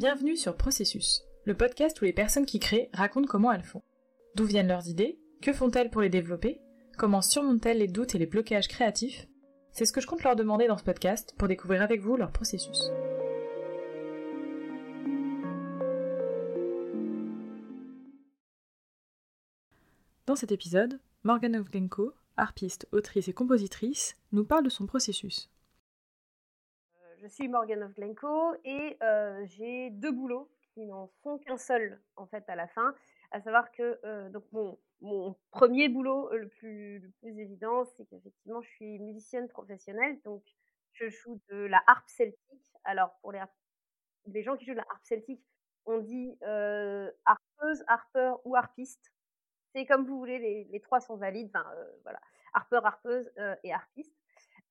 Bienvenue sur Processus, le podcast où les personnes qui créent racontent comment elles font. D'où viennent leurs idées Que font-elles pour les développer Comment surmontent-elles les doutes et les blocages créatifs? C'est ce que je compte leur demander dans ce podcast pour découvrir avec vous leur processus. Dans cet épisode, Morgana Ovgenko, harpiste, autrice et compositrice, nous parle de son processus. Je suis Morgana Ovgenko et euh, j'ai deux boulots qui n'en sont qu'un seul en fait à la fin. À savoir que euh, donc mon, premier boulot le plus, le plus évident, c'est qu'effectivement je suis musicienne professionnelle, donc je joue de la harpe celtique. Alors pour les, les gens qui jouent de la harpe celtique, on dit euh, harpeuse, harpeur ou harpiste c'est comme vous voulez, les, les trois sont valides. Enfin, voilà, harpeur, harpeuse et harpiste.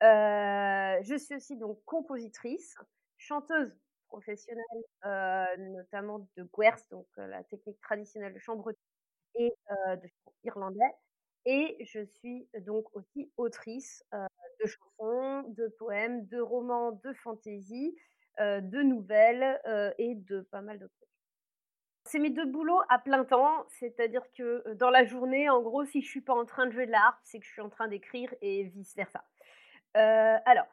Euh, je suis aussi donc compositrice, chanteuse professionnelle, euh, notamment de Guers, donc euh, la technique traditionnelle de chambre et euh, de chant irlandais. Et je suis donc aussi autrice de chansons, de poèmes, de romans, de fantaisie, de nouvelles et de pas mal d'autres c'est mes deux boulots à plein temps, c'est-à-dire que dans la journée, en gros, si je suis pas en train de jouer de la harpe, c'est que je suis en train d'écrire et vice versa. Euh, alors,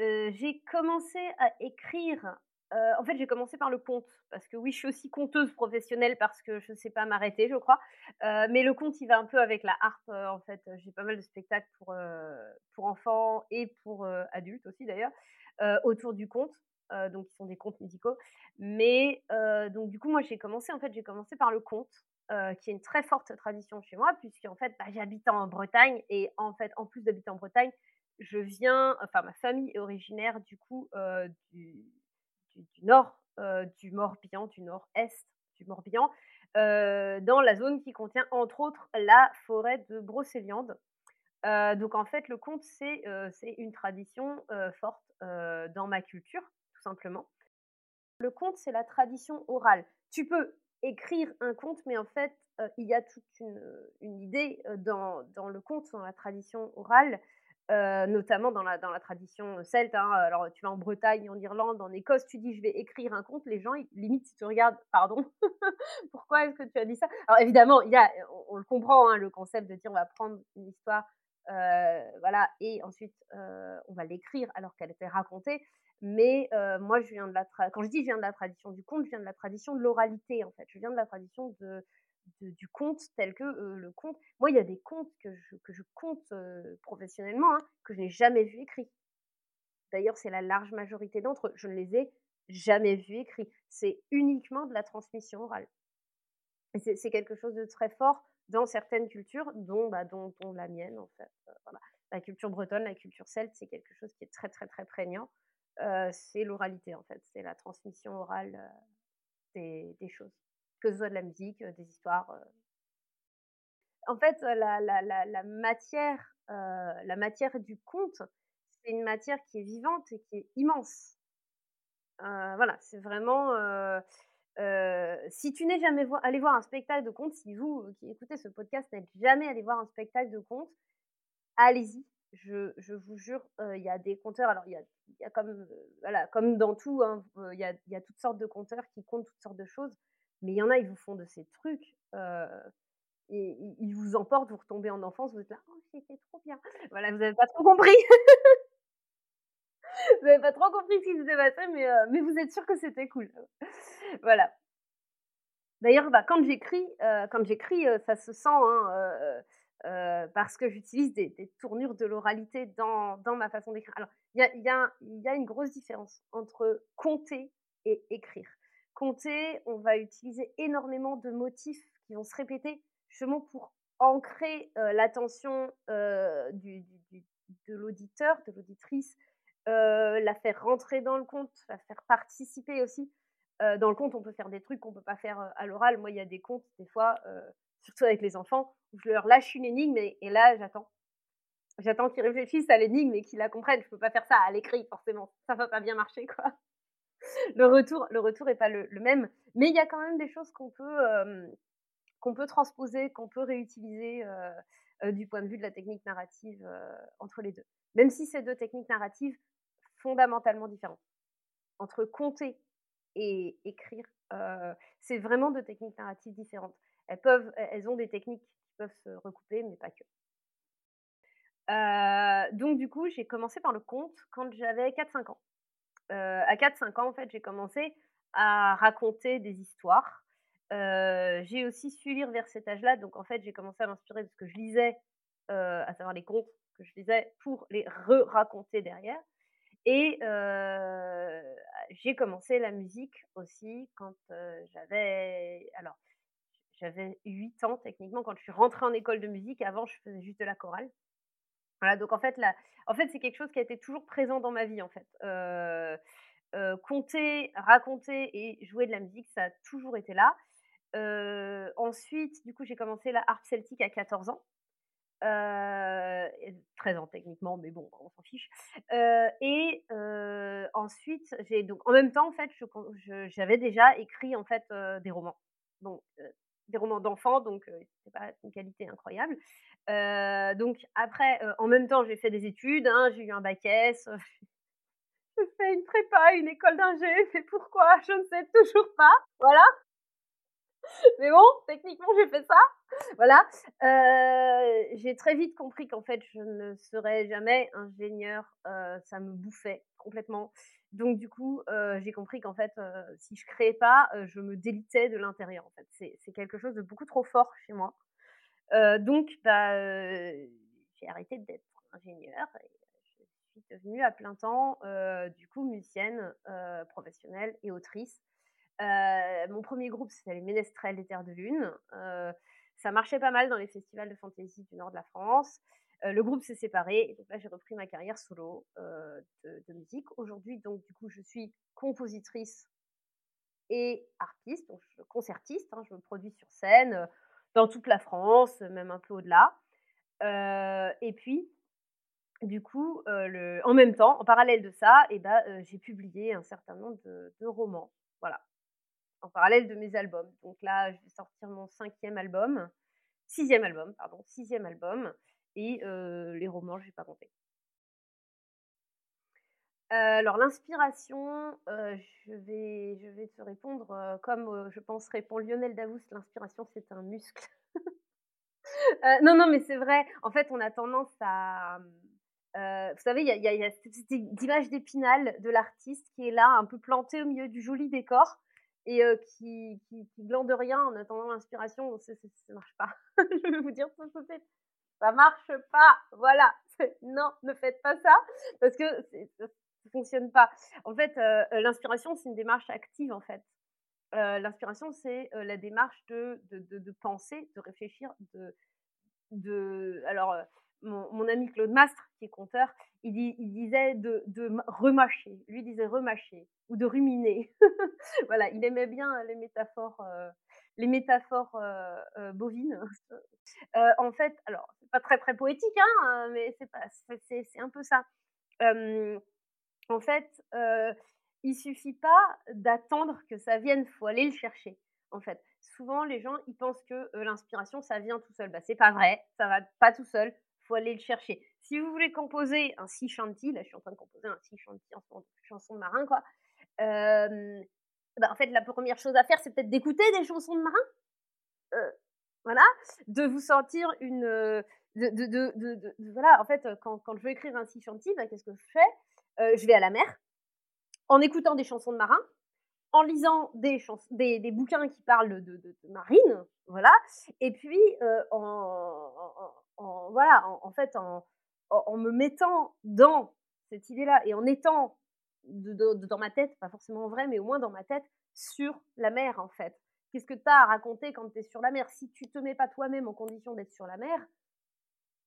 euh, j'ai commencé à écrire. Euh, en fait, j'ai commencé par le conte parce que oui, je suis aussi conteuse professionnelle parce que je ne sais pas m'arrêter, je crois. mais le conte, il va un peu avec la harpe. en fait, j'ai pas mal de spectacles pour pour enfants et pour adultes aussi d'ailleurs autour du conte. Donc qui sont des contes musicaux. Mais donc du coup, moi j'ai commencé en fait, j'ai commencé par le conte, qui est une très forte tradition chez moi, puisqu'en fait, bah, j'habite en Bretagne et en fait, en plus d'habiter en Bretagne, je viens, enfin ma famille est originaire du coup du, du, nord du Morbihan, du nord-est du Morbihan, dans la zone qui contient entre autres la forêt de Brocéliande. donc en fait, le conte, c'est une tradition forte dans ma culture simplement. Le conte, c'est la tradition orale. Tu peux écrire un conte, mais en fait, euh, il y a toute une, une idée euh, dans, dans, le conte, dans la tradition orale, euh, notamment dans la, dans la tradition celte. Hein. Alors, tu vas en Bretagne, en Irlande, en Écosse, tu dis je vais écrire un conte, les gens, ils, limite, ils te regardent, pardon, pourquoi est-ce que tu as dit ça? Alors, évidemment, y a, on, le comprend, hein, le concept de dire on va prendre une histoire, voilà, et ensuite on va l'écrire alors qu'elle était racontée. Mais euh, moi, je viens de la quand je dis je viens de la tradition du conte, je viens de la tradition de l'oralité en fait. Je viens de la tradition de, du conte tel que le conte. Moi, il y a des contes que je, que je compte professionnellement hein, que je n'ai jamais vu écrits. D'ailleurs, c'est la large majorité d'entre eux. Je ne les ai jamais vus écrits. C'est uniquement de la transmission orale. C'est quelque chose de très fort dans certaines cultures, dont, bah, dont, la mienne en fait. voilà. La culture bretonne, la culture celte, c'est quelque chose qui est très très très prégnant c'est l'oralité en fait, c'est la transmission orale des, choses, que ce soit de la musique, des histoires. En fait, la, la, matière, la matière du conte, c'est une matière qui est vivante et qui est immense. voilà, c'est vraiment. si tu n'es jamais allé voir un spectacle de conte, si vous qui écoutez ce podcast n'êtes jamais allé voir un spectacle de conte, allez-y, je, vous jure, il y a des compteurs. Alors, il y a, comme, voilà, comme dans tout, il hein, y, a, y, a, toutes sortes de compteurs qui comptent toutes sortes de choses. Mais il y en a, ils vous font de ces trucs. et ils vous emportent, vous retombez en enfance, vous êtes là, oh, c'était trop bien. Voilà, vous n'avez pas trop compris. vous n'avez pas trop compris ce qui s'était passé, mais, vous êtes sûr que c'était cool. voilà. D'ailleurs, bah, quand j'écris, quand j'écris, ça se sent. Hein, parce que j'utilise des, tournures de l'oralité dans, ma façon d'écrire. Alors, il y a, une grosse différence entre compter et écrire. Compter, on va utiliser énormément de motifs qui vont se répéter justement pour ancrer euh, l'attention euh, de l'auditeur, de l'auditrice, euh, la faire rentrer dans le conte, la faire participer aussi. dans le conte, on peut faire des trucs qu'on peut pas faire à l'oral. Moi, il y a des contes, des fois, surtout avec les enfants, où je leur lâche une énigme et, et là, j'attends. J'attends qu'ils réfléchissent à l'énigme et qu'ils la comprennent. Je peux pas faire ça à l'écrit, forcément. Ça va pas bien marcher, quoi. Le retour, le retour est pas le, même. Mais il y a quand même des choses qu'on peut, euh, transposer, qu'on peut réutiliser euh, euh, du point de vue de la technique narrative entre les deux. Même si ces deux techniques narratives fondamentalement différentes. Entre compter et écrire, c'est vraiment deux techniques narratives différentes. Elles peuvent elles ont des techniques qui peuvent se recouper, mais pas que. donc du coup, j'ai commencé par le conte quand j'avais 4-5 ans. À 4-5 ans, en fait, j'ai commencé à raconter des histoires. j'ai aussi su lire vers cet âge-là, donc en fait, j'ai commencé à m'inspirer de ce que je lisais, à savoir les contes que je lisais, pour les re-raconter derrière. Et j'ai commencé la musique aussi quand j'avais. Alors, j'avais 8 ans techniquement quand je suis rentrée en école de musique. Avant, je faisais juste de la chorale. Voilà, donc en fait, là, en fait c'est quelque chose qui a été toujours présent dans ma vie, en fait. compter, raconter et jouer de la musique, ça a toujours été là. ensuite, du coup, j'ai commencé la harpe celtique à 14 ans. 13 ans techniquement, mais bon, on s'en fiche. et ensuite, j'ai donc en même temps, en fait, j'avais déjà écrit en fait des romans, des romans d'enfants, donc c'est pas une qualité incroyable. donc après, en même temps, j'ai fait des études, hein, j'ai eu un bac S. J'ai fait une prépa, une école d'ingé, mais pourquoi? Je ne sais toujours pas. Voilà. Mais bon, techniquement, j'ai fait ça. Voilà. j'ai très vite compris qu'en fait, je ne serais jamais ingénieur. ça me bouffait complètement. Donc, du coup, j'ai compris qu'en fait, si je créais pas, je me délitais de l'intérieur. En fait, c'est quelque chose de beaucoup trop fort chez moi. donc, bah, j'ai arrêté d'être ingénieur et je suis devenue à plein temps, du coup, musicienne professionnelle et autrice mon premier groupe, c'était les Ménestrels des Terres de Lune. ça marchait pas mal dans les festivals de fantasy du nord de la France. Le groupe s'est séparé et donc là j'ai repris ma carrière solo de, musique. Aujourd'hui, donc du coup, je suis compositrice et artiste, donc concertiste. Hein, je me produis sur scène dans toute la France, même un peu au-delà. et puis, du coup, en même temps, en parallèle de ça, eh ben, j'ai publié un certain nombre de romans. Voilà, en parallèle de mes albums. Donc là, je vais sortir mon cinquième album, sixième album, pardon, sixième album, et les romans, je vais pas compter. alors l'inspiration, je, vais, je vais te répondre comme je pense répond Lionel Davous, l'inspiration c'est un muscle. non, non, mais c'est vrai, en fait on a tendance à... vous savez, il y a, cette image d'épinal de l'artiste qui est là, un peu planté au milieu du joli décor, et qui, qui, glande rien en attendant l'inspiration, ça ne marche pas. je vais vous dire tout de suite, ça marche pas. Voilà, non, ne faites pas ça parce que ça ne fonctionne pas. En fait, l'inspiration, c'est une démarche active en fait. l'inspiration, c'est la démarche de, de, de, penser, de réfléchir, de, de alors mon, ami Claude Mastre, qui est conteur, il, il disait de, de, remâcher. Lui disait remâcher ou de ruminer. voilà, il aimait bien les métaphores, euh, les métaphores euh, euh, bovines. en fait, alors c'est pas très très poétique, hein, mais c'est pas, c'est, un peu ça. en fait, il suffit pas d'attendre que ça vienne, faut aller le chercher. En fait, souvent les gens ils pensent que l'inspiration ça vient tout seul. Bah c'est pas vrai, ça va pas tout seul faut aller le chercher. Si vous voulez composer un si chanty, là je suis en train de composer un si chanty en chanson de marin, quoi. Bah, en fait, la première chose à faire, c'est peut-être d'écouter des chansons de marin. voilà, de vous sentir une. De, de, voilà, en fait, quand, quand, je veux écrire un si chanty, bah, qu'est-ce que je fais? Je vais à la mer, en écoutant des chansons de marin, en lisant des, des, des, bouquins qui parlent de, marine, voilà, et puis en, voilà, en, fait, en, me mettant dans cette idée-là et en étant dans ma tête, pas forcément vrai, mais au moins dans ma tête, sur la mer, en fait. Qu'est-ce que tu as à raconter quand tu es sur la mer? Si tu te mets pas toi-même en condition d'être sur la mer,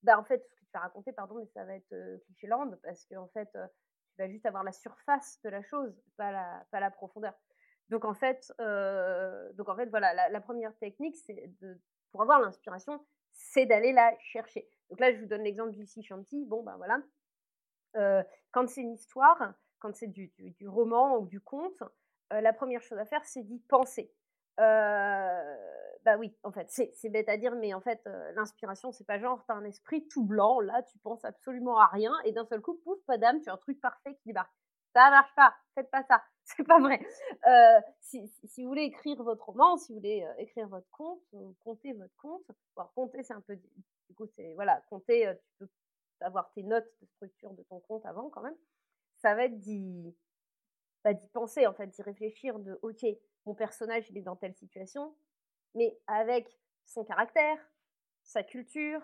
bah en fait, ce que tu vas raconter, pardon, mais ça va être euh, cliché-land, parce qu'en en fait, tu vas juste avoir la surface de la chose, pas la, pas la profondeur. Donc en fait, euh, donc en fait voilà, la, première technique, c'est pour avoir l'inspiration, c'est d'aller la chercher. Donc là, je vous donne l'exemple du sea. Bon, ben voilà. Euh, quand c'est une histoire, quand c'est du, du, roman ou du conte, euh, la première chose à faire, c'est d'y penser. Euh, bah oui, en fait, c'est bête à dire, mais en fait, l'inspiration, c'est pas genre, t'as un esprit tout blanc, là, tu penses absolument à rien, et d'un seul coup, pouf, pas tu as un truc parfait qui débarque. Ça marche pas. Faites pas ça. C'est pas vrai. Euh, si, si, vous voulez écrire votre roman, si vous voulez euh, écrire votre conte, compter votre compte. Bon, compter, c'est un peu. Du coup, c'est. Voilà, compter, euh, tu peux avoir tes notes de structure de ton compte avant quand même. Ça va être d'y bah, d'y penser, en fait, d'y réfléchir de OK, mon personnage, il est dans telle situation, mais avec son caractère, sa culture,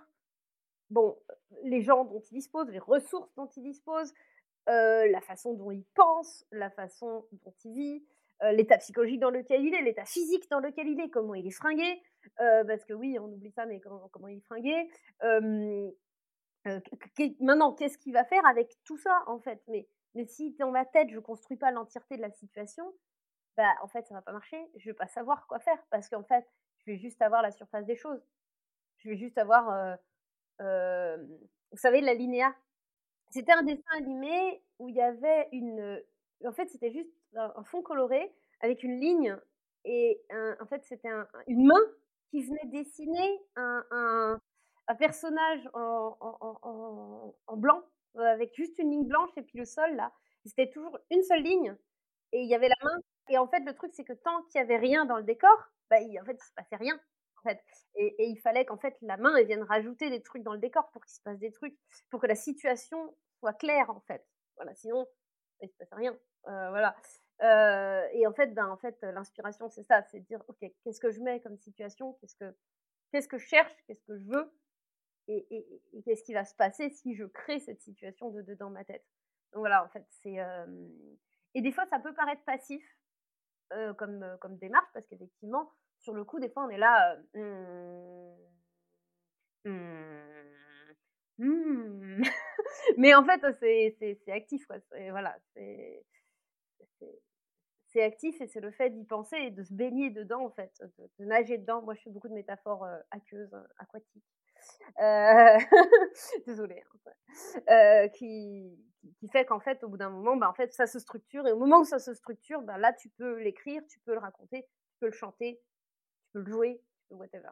bon, les gens dont il dispose, les ressources dont il dispose, euh, la façon dont il pense, la façon dont il vit, euh, l'état psychologique dans lequel il est, l'état physique dans lequel il est, comment il est fringué, euh, parce que oui, on oublie ça, mais comment, comment il est fringué. maintenant, qu'est-ce qu'il va faire avec tout ça, en fait mais, mais si dans ma tête, je construis pas l'entièreté de la situation, bah, en fait, ça va pas marcher. Je vais pas savoir quoi faire, parce qu'en fait, je vais juste avoir la surface des choses. Je vais juste avoir, vous savez, la linéa c'était un dessin animé où il y avait une. En fait, c'était juste un, fond coloré avec une ligne et en fait, c'était une main qui venait dessiner un, un, un personnage en, blanc avec juste une ligne blanche et puis le sol là. C'était toujours une seule ligne et il y avait la main. Et en fait, le truc, c'est que tant qu'il y avait rien dans le décor, bah, il, en fait, il se passait rien. Et, il fallait qu'en fait la main vienne rajouter des trucs dans le décor pour qu'il se passe des trucs, pour que la situation soit claire en fait. Voilà, sinon il se passe rien. Euh, voilà. Euh, et en fait, ben en fait l'inspiration c'est ça, c'est de dire ok qu'est-ce que je mets comme situation, qu'est-ce que qu'est-ce que je cherche, qu'est-ce que je veux, et, qu'est-ce qui va se passer si je crée cette situation de, dans ma tête. Donc voilà, en fait, c'est. Et des fois, ça peut paraître passif comme, comme démarche, parce qu'effectivement, sur le coup, des fois, on est là. Euh, mmh, mmh, mmh. Mais en fait, c'est actif, quoi. Voilà, c'est actif et c'est le fait d'y penser et de se baigner dedans, en fait, de, nager dedans. Moi, je fais beaucoup de métaphores euh, aqueuses, euh, aquatiques. Euh... Désolée. Hein, qui, qui fait qu'en fait, au bout d'un moment, bah, en fait, ça se structure. Et au moment où ça se structure, bah, là, tu peux l'écrire, tu peux le raconter, tu peux le chanter, tu peux le jouer, whatever.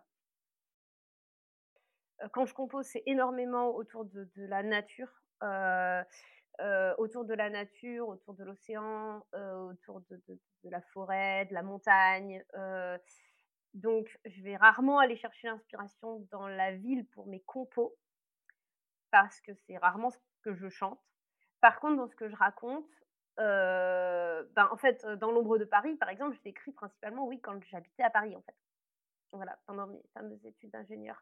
Quand je compose, c'est énormément autour de, la nature, autour de la nature, autour de l'océan, autour de, la forêt, de la montagne. Donc, je vais rarement aller chercher l'inspiration dans la ville pour mes compos, parce que c'est rarement ce que je chante. Par contre, dans ce que je raconte, ben, en fait, dans l'ombre de Paris, par exemple, je l'écris principalement, oui, quand j'habitais à Paris, en fait voilà, pendant mes fameuses études d'ingénieur.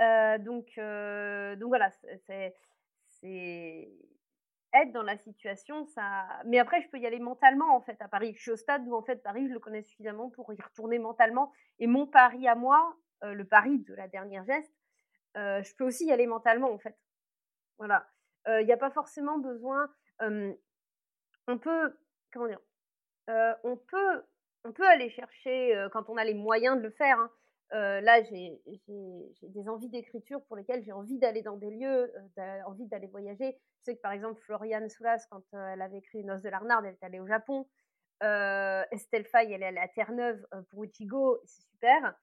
Euh, donc, euh, donc voilà, c'est dans la situation, ça. Mais après, je peux y aller mentalement en fait à Paris. Je suis au stade où en fait Paris, je le connais suffisamment pour y retourner mentalement. Et mon Paris à moi, euh, le Paris de la dernière geste, je peux aussi y aller mentalement en fait. Voilà, il n'y a pas forcément besoin. on peut, comment dire, on peut on peut aller chercher, quand on a les moyens de le faire, hein, là, j'ai des envies d'écriture pour lesquelles j'ai envie d'aller dans des lieux, envie d'aller voyager. Je sais que par exemple, Floriane Soulas, quand elle avait écrit Noces de l'Arnard, elle est allée au Japon. Estelle Faye, elle est allée à Terre-Neuve pour Uchigo, c'est super.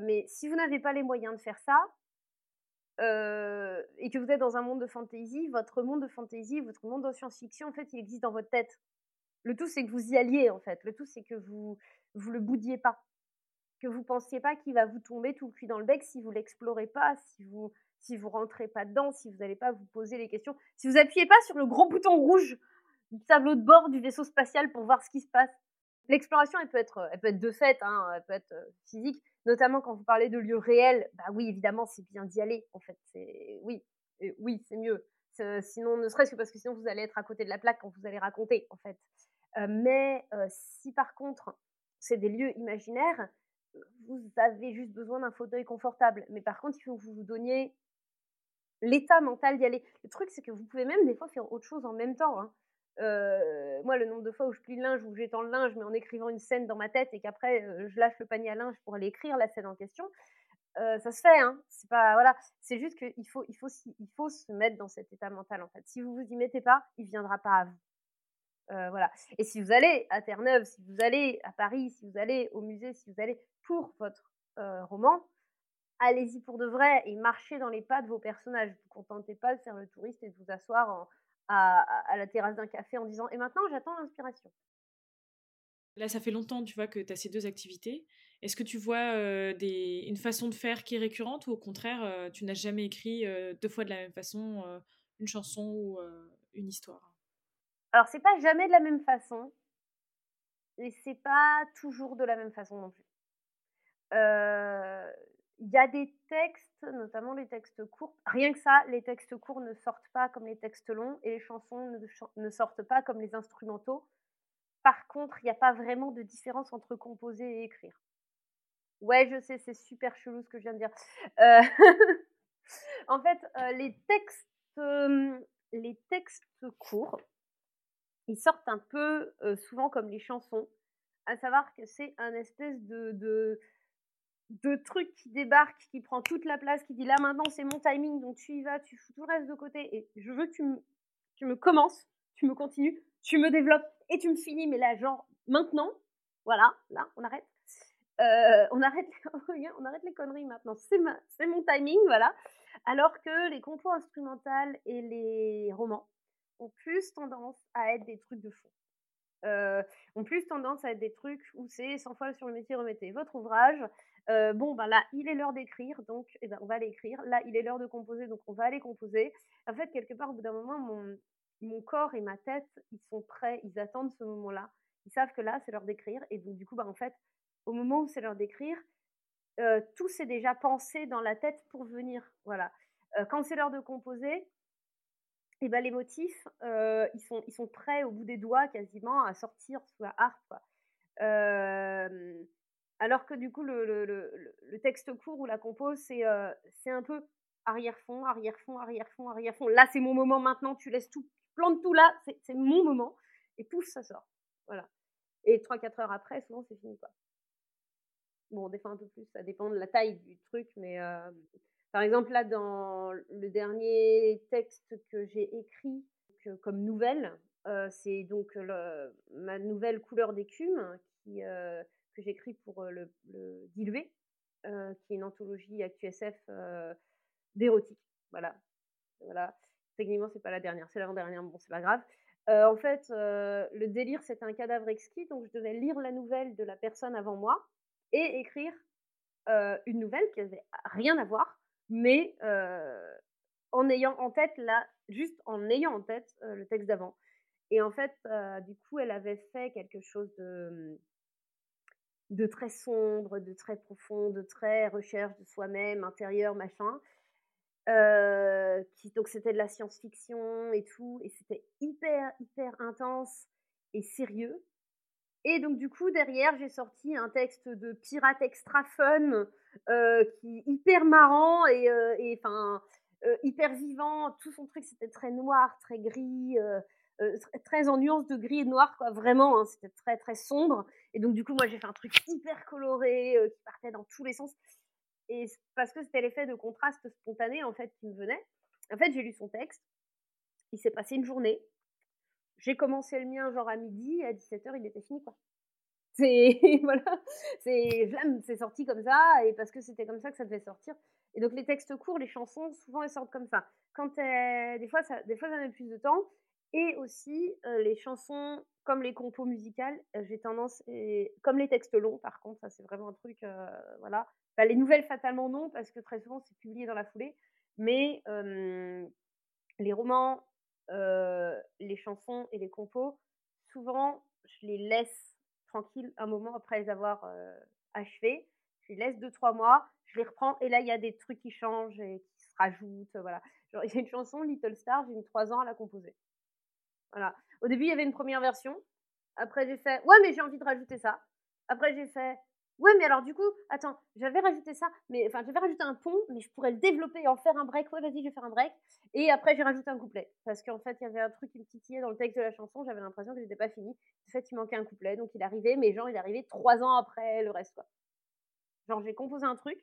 mais si vous n'avez pas les moyens de faire ça, et que vous êtes dans un monde de fantasy, votre monde de fantasy, votre monde de science-fiction, en fait, il existe dans votre tête. Le tout, c'est que vous y alliez, en fait. Le tout, c'est que vous vous le boudiez pas que vous pensiez pas qu'il va vous tomber tout le cul dans le bec si vous l'explorez pas, si vous si vous rentrez pas dedans, si vous n'allez pas vous poser les questions, si vous appuyez pas sur le gros bouton rouge du tableau de bord du vaisseau spatial pour voir ce qui se passe. L'exploration, elle peut être, elle peut être de fait, hein, elle peut être euh, physique, notamment quand vous parlez de lieux réels. Bah oui, évidemment, c'est bien d'y aller. En fait, c'est oui, oui, c'est mieux. Sinon, ne serait-ce que parce que sinon vous allez être à côté de la plaque quand vous allez raconter, en fait. Euh, mais euh, si par contre c'est des lieux imaginaires, vous avez juste besoin d'un fauteuil confortable. Mais par contre, il faut que vous vous donniez l'état mental d'y aller. Le truc, c'est que vous pouvez même des fois faire autre chose en même temps. Hein. Euh, moi, le nombre de fois où je plie le linge, où j'étends le linge, mais en écrivant une scène dans ma tête et qu'après euh, je lâche le panier à linge pour aller écrire la scène en question, euh, ça se fait. Hein. C'est pas voilà. C'est juste qu'il faut, il faut, il faut se mettre dans cet état mental en fait. Si vous vous y mettez pas, il viendra pas à vous. Voilà. Et si vous allez à Terre-Neuve, si vous allez à Paris, si vous allez au musée, si vous allez pour votre roman, allez-y pour de vrai et marchez dans les pas de vos personnages. Ne vous contentez pas de faire le touriste et de vous asseoir à, la terrasse d'un café en disant Et maintenant, j'attends l'inspiration. Là, ça fait longtemps, tu vois, que tu as ces deux activités. Est-ce que tu vois des, une façon de faire qui est récurrente ou au contraire, tu n'as jamais écrit deux fois de la même façon une chanson ou une histoire? Alors, c'est pas jamais de la même façon, et c'est pas toujours de la même façon non plus. Il y a des textes, notamment les textes courts. Rien que ça, les textes courts ne sortent pas comme les textes longs et les chansons ne, sortent pas comme les instrumentaux. Par contre, il n'y a pas vraiment de différence entre composer et écrire. Ouais, je sais, c'est super chelou ce que je viens de dire. Euh, en fait, euh, les textes, les textes courts, ils sortent un peu souvent comme les chansons, à savoir que c'est un espèce de, truc qui débarque, qui prend toute la place, qui dit là maintenant c'est mon timing, donc tu y vas, tu fous tout le reste de côté et je veux que tu me, commences, tu me continues, tu me développes et tu me finis, mais là genre maintenant, voilà, là on arrête. On, arrête on arrête les conneries maintenant, c'est mon timing, voilà. Alors que les compos instrumentales et les romans ont plus tendance à être des trucs de fond. Euh, ont plus tendance à être des trucs où c'est 100 fois sur le métier, remettez votre ouvrage. Euh, bon, ben là, il est l'heure d'écrire, donc eh ben, on va l'écrire. Là, il est l'heure de composer, donc on va aller composer. En fait, quelque part, au bout d'un moment, mon, corps et ma tête, ils sont prêts, ils attendent ce moment-là. Ils savent que là, c'est l'heure d'écrire. Et donc, du coup, bah, en fait, au moment où c'est l'heure d'écrire, euh, tout s'est déjà pensé dans la tête pour venir. Voilà. Euh, quand c'est l'heure de composer, et ben, les motifs, euh, ils, sont, ils sont prêts au bout des doigts quasiment à sortir sous la harpe. alors que du coup, le, texte court ou la compose, c'est c'est un peu arrière-fond, arrière-fond, arrière-fond, arrière-fond. Là, c'est mon moment maintenant, tu laisses tout, plante tout là, c'est mon moment. Et pouf, ça sort. Voilà. Et 3-4 heures après, souvent, c'est fini. Quoi. Bon, des fois un peu plus, ça dépend de la taille du truc, mais par exemple, là, dans le dernier texte que j'ai écrit comme nouvelle, c'est donc ma nouvelle couleur d'écume qui, que j'écris pour le, le Dilué, qui est une anthologie ActuSF d'érotique. Voilà. voilà. Techniquement, c'est pas la dernière, c'est l'avant-dernière, bon, c'est pas grave. en fait, le délire, c'était un cadavre exquis, donc je devais lire la nouvelle de la personne avant moi et écrire une nouvelle qui avait rien à voir, mais en ayant en tête là, juste en ayant en tête le texte d'avant. Et en fait, du coup, elle avait fait quelque chose de, mmh, de très sombre, de très profond, de très recherche de soi-même, intérieur, machin. qui, donc c'était de la science-fiction et tout, et c'était hyper, hyper intense et sérieux. Et donc, du coup, derrière, j'ai sorti un texte de pirate extra fun, euh, qui hyper marrant et, euh, enfin, euh, hyper vivant. Tout son truc, c'était très noir, très gris, très en nuance de gris et noir, quoi. Vraiment, hein, c'était très, très sombre. Et donc, du coup, moi, j'ai fait un truc hyper coloré, qui partait dans tous les sens. Et parce que c'était l'effet de contraste spontané, en fait, qui me venait. En fait, j'ai lu son texte. Il s'est passé une journée. J'ai commencé le mien genre à midi, à 17h, il était fini, quoi. C'est voilà, c'est c'est sorti comme ça et parce que c'était comme ça que ça devait sortir. Et donc les textes courts, les chansons, souvent elles sortent comme ça. Quand des fois ça, des fois ça met plus de temps. Et aussi les chansons, comme les compos musicales, j'ai tendance, comme les textes longs, par contre, ça c'est vraiment un truc, voilà. Bah, les nouvelles fatalement non parce que très souvent c'est publié dans la foulée. Mais les romans, les chansons et les compos, souvent je les laisse tranquille un moment après les avoir achevés. Je les laisse deux, trois mois, je les reprends et là, il y a des trucs qui changent et qui se rajoutent. Voilà. Il y a une chanson, Little Star, j'ai mis trois ans à la composer. Voilà. Au début, il y avait une première version. Après, j'ai fait, ouais, mais j'ai envie de rajouter ça. Après, j'ai fait, Ouais, mais alors du coup, attends, j'avais rajouté ça, mais enfin, j'avais rajouté un pont, mais je pourrais le développer et en faire un break. Ouais, vas-y, je vais faire un break. Et après, j'ai rajouté un couplet. Parce qu'en fait, il y avait un truc qui me titillait dans le texte de la chanson, j'avais l'impression que j'étais pas fini. En fait, il manquait un couplet, donc il arrivait, mais genre, il arrivé trois ans après le reste, quoi. Genre, j'ai composé un truc.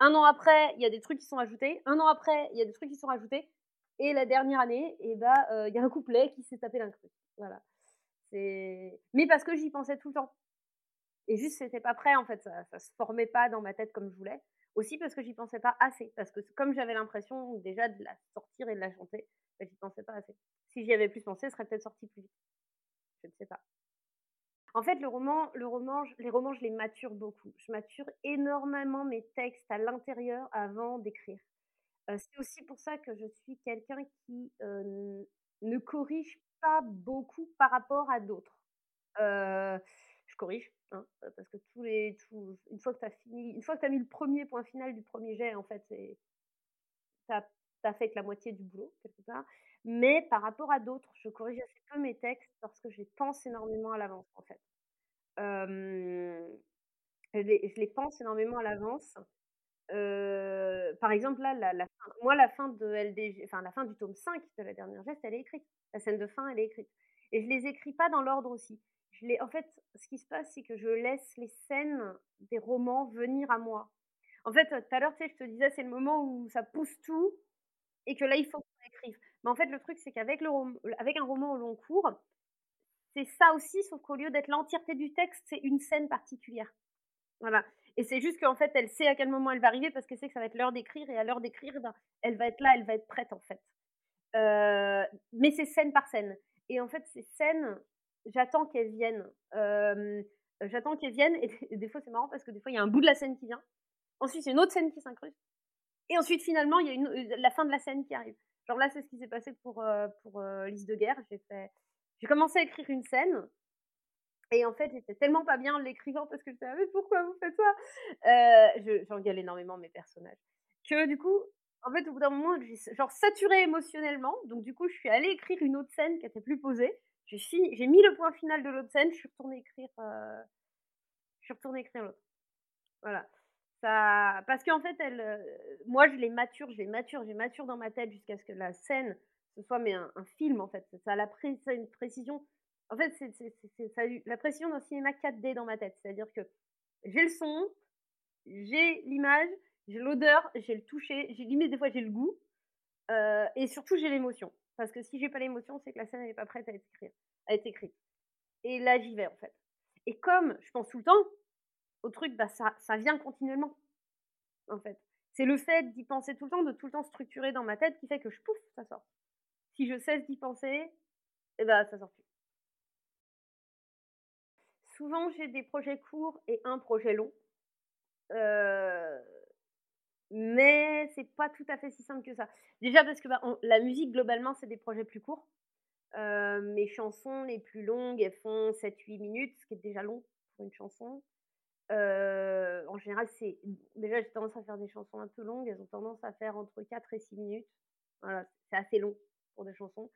Un an après, il y a des trucs qui sont ajoutés. Un an après, il y a des trucs qui sont rajoutés. Et la dernière année, et eh bah, euh, il y a un couplet qui s'est tapé l'inclus. Voilà. C'est... Mais parce que j'y pensais tout le temps. Et juste, c'était pas prêt, en fait, ça, ça se formait pas dans ma tête comme je voulais. Aussi parce que j'y pensais pas assez, parce que comme j'avais l'impression déjà de la sortir et de la chanter, bah, j'y pensais pas assez. si j'y avais plus pensé, ce serait peut-être sorti plus vite. Je ne sais pas. En fait, le roman, le roman, les romans, je les mature beaucoup. Je mature énormément mes textes à l'intérieur avant d'écrire. c'est aussi pour ça que je suis quelqu'un qui ne corrige pas beaucoup par rapport à d'autres. je corrige, hein, parce que tous les, une fois que tu as une fois que mis le premier point final du premier jet, en fait, tu as, as, fait que la moitié du boulot, quelque part. Mais par rapport à d'autres, je corrige assez peu mes textes parce que je les pense énormément à l'avance, en fait. je, les, pense énormément à l'avance. par exemple, là, la, moi, la fin de enfin, la fin du tome 5 de la dernière geste, elle est écrite. La scène de fin, elle est écrite. Et je les écris pas dans l'ordre aussi. En fait, ce qui se passe, c'est que je laisse les scènes des romans venir à moi. En fait, tout à l'heure, tu sais, je te disais, c'est le moment où ça pousse tout et que là, il faut qu'on écrive. Mais en fait, le truc, c'est qu'avec avec un roman au long cours, c'est ça aussi, sauf qu'au lieu d'être l'entièreté du texte, c'est une scène particulière. Voilà. Et c'est juste qu'en fait, elle sait à quel moment elle va arriver parce qu'elle sait que ça va être l'heure d'écrire et à l'heure d'écrire, ben, elle va être là, elle va être prête en fait. Euh, mais c'est scène par scène. Et en fait, ces scènes, j'attends qu'elles viennent. Euh, j'attends qu'elles viennent et des fois, c'est marrant parce que des fois, il y a un bout de la scène qui vient. Ensuite, il y a une autre scène qui s'incruste. Et ensuite, finalement, il y a une, la fin de la scène qui arrive. Genre là, c'est ce qui s'est passé pour, euh, pour euh, Lise de guerre. J'ai fait... commencé à écrire une scène. Et en fait, j'étais tellement pas bien en l'écrivant parce que je disais, mais pourquoi vous faites ça? Euh, J'engueule énormément mes personnages. Que du coup, en fait, au bout d'un moment, j'ai genre saturé émotionnellement. Donc du coup, je suis allée écrire une autre scène qui était plus posée. J'ai, j'ai mis le point final de l'autre scène. Je suis retournée écrire, euh, je suis retournée écrire l'autre. Voilà parce qu'en fait, elle, euh, moi, je les mature, je les mature, je les mature dans ma tête jusqu'à ce que la scène ce soit mais un, film en fait. Ça a la une précision. En fait, c'est la précision d'un cinéma 4D dans ma tête. C'est-à-dire que j'ai le son, j'ai l'image, j'ai l'odeur, j'ai le toucher, j'ai limite des fois j'ai le goût, euh, et surtout j'ai l'émotion. Parce que si j'ai pas l'émotion, c'est que la scène n'est pas prête à être, écrite, écrite. Et là, j'y vais en fait. Et comme je pense tout le temps, au truc, bah, ça, ça vient continuellement, en fait. C'est le fait d'y penser tout le temps, de tout le temps structurer dans ma tête qui fait que je pouf, ça sort. Si je cesse d'y penser, eh ben, ça sort plus. Souvent, j'ai des projets courts et un projet long. Euh, mais c'est pas tout à fait si simple que ça. Déjà parce que bah, la musique, globalement, c'est des projets plus courts. Euh, mes chansons les plus longues, elles font 7-8 minutes, ce qui est déjà long pour une chanson en général, c'est déjà j'ai tendance à faire des chansons un peu longues, elles ont tendance à faire entre 4 et 6 minutes. Voilà, c'est assez long pour des chansons.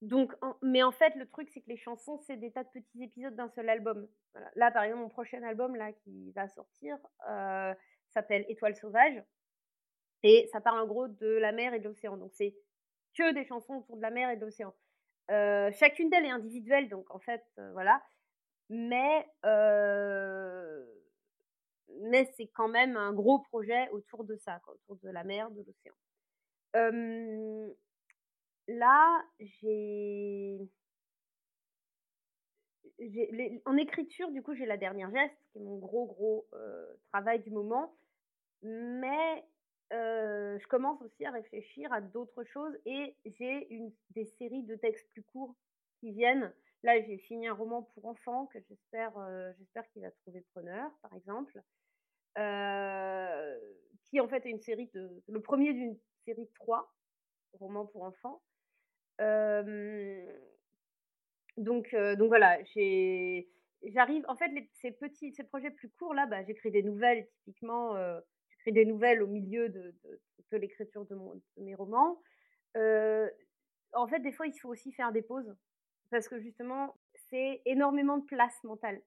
Donc, mais en fait, le truc, c'est que les chansons, c'est des tas de petits épisodes d'un seul album. Là, par exemple, mon prochain album là qui va sortir s'appelle Étoile sauvage et ça parle en gros de la mer et de l'océan. Donc, c'est que des chansons autour de la mer et de l'océan. chacune d'elles est individuelle, donc en fait, voilà mais, mais c'est quand même un gros projet autour de ça, autour de la mer, de l'océan. Là, j'ai. En écriture, du coup, j'ai la dernière geste, qui est mon gros, gros travail du moment. Mais je commence aussi à réfléchir à d'autres choses et j'ai des séries de textes plus courts qui viennent. Là, j'ai fini un roman pour enfants que j'espère euh, qu'il va trouver preneur, par exemple, euh, qui en fait est une série le premier d'une série de trois romans pour enfants. Donc voilà, j'arrive en fait ces petits ces projets plus courts là, bah, j'écris des nouvelles typiquement j'écris des nouvelles au milieu de, l'écriture de, mes romans. en fait, des fois, il faut aussi faire des pauses parce que justement, c'est énormément de place mentale.